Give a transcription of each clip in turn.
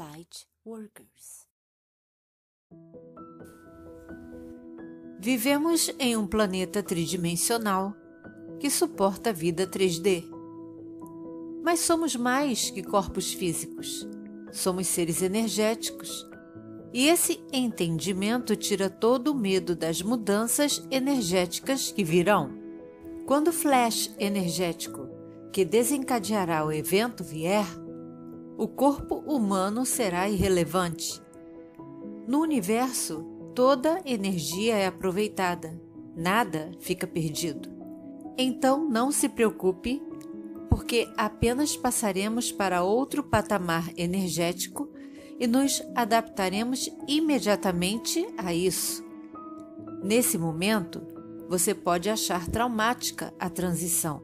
Light Workers. Vivemos em um planeta tridimensional que suporta a vida 3D. Mas somos mais que corpos físicos. Somos seres energéticos. E esse entendimento tira todo o medo das mudanças energéticas que virão. Quando o flash energético que desencadeará o evento vier, o corpo humano será irrelevante. No universo, toda energia é aproveitada, nada fica perdido. Então não se preocupe, porque apenas passaremos para outro patamar energético e nos adaptaremos imediatamente a isso. Nesse momento, você pode achar traumática a transição.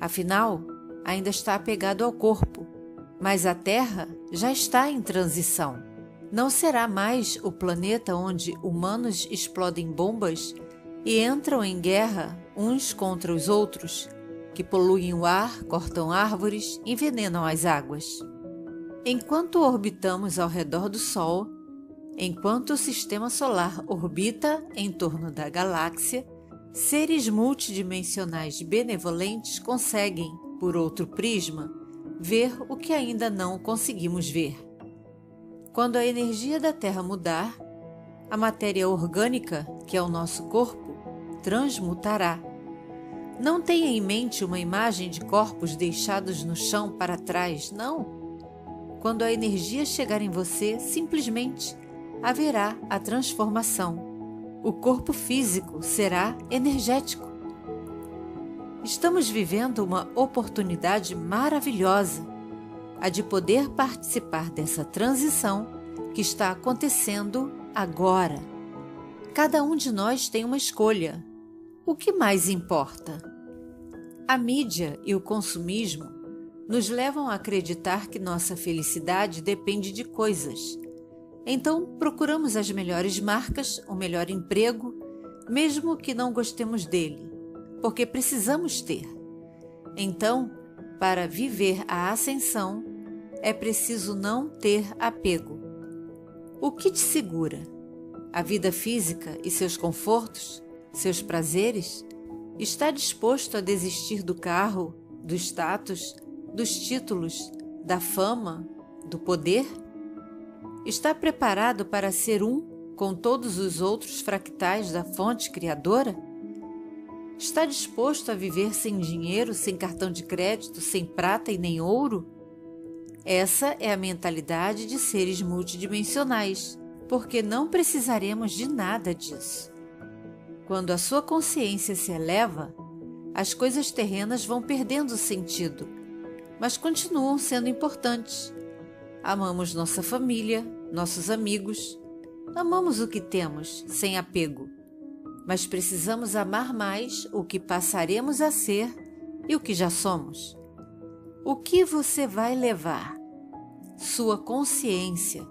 Afinal, ainda está apegado ao corpo mas a Terra já está em transição. Não será mais o planeta onde humanos explodem bombas e entram em guerra uns contra os outros, que poluem o ar, cortam árvores, envenenam as águas. Enquanto orbitamos ao redor do Sol, enquanto o sistema solar orbita em torno da galáxia, seres multidimensionais benevolentes conseguem, por outro prisma, ver o que ainda não conseguimos ver. Quando a energia da Terra mudar, a matéria orgânica, que é o nosso corpo, transmutará. Não tenha em mente uma imagem de corpos deixados no chão para trás, não. Quando a energia chegar em você, simplesmente haverá a transformação. O corpo físico será energético. Estamos vivendo uma oportunidade maravilhosa, a de poder participar dessa transição que está acontecendo agora. Cada um de nós tem uma escolha. O que mais importa? A mídia e o consumismo nos levam a acreditar que nossa felicidade depende de coisas. Então, procuramos as melhores marcas, o melhor emprego, mesmo que não gostemos dele porque precisamos ter. Então, para viver a ascensão, é preciso não ter apego. O que te segura? A vida física e seus confortos, seus prazeres? Está disposto a desistir do carro, do status, dos títulos, da fama, do poder? Está preparado para ser um com todos os outros fractais da fonte criadora? Está disposto a viver sem dinheiro, sem cartão de crédito, sem prata e nem ouro? Essa é a mentalidade de seres multidimensionais, porque não precisaremos de nada disso. Quando a sua consciência se eleva, as coisas terrenas vão perdendo sentido, mas continuam sendo importantes. Amamos nossa família, nossos amigos, amamos o que temos, sem apego mas precisamos amar mais o que passaremos a ser e o que já somos. O que você vai levar? Sua consciência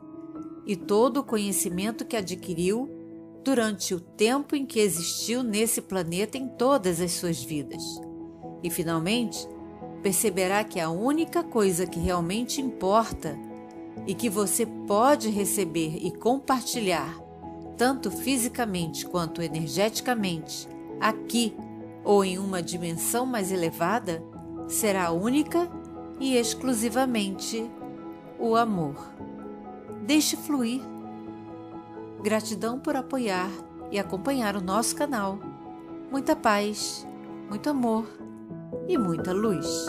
e todo o conhecimento que adquiriu durante o tempo em que existiu nesse planeta em todas as suas vidas. E finalmente, perceberá que a única coisa que realmente importa e que você pode receber e compartilhar tanto fisicamente quanto energeticamente, aqui ou em uma dimensão mais elevada, será única e exclusivamente o amor. Deixe fluir. Gratidão por apoiar e acompanhar o nosso canal. Muita paz, muito amor e muita luz.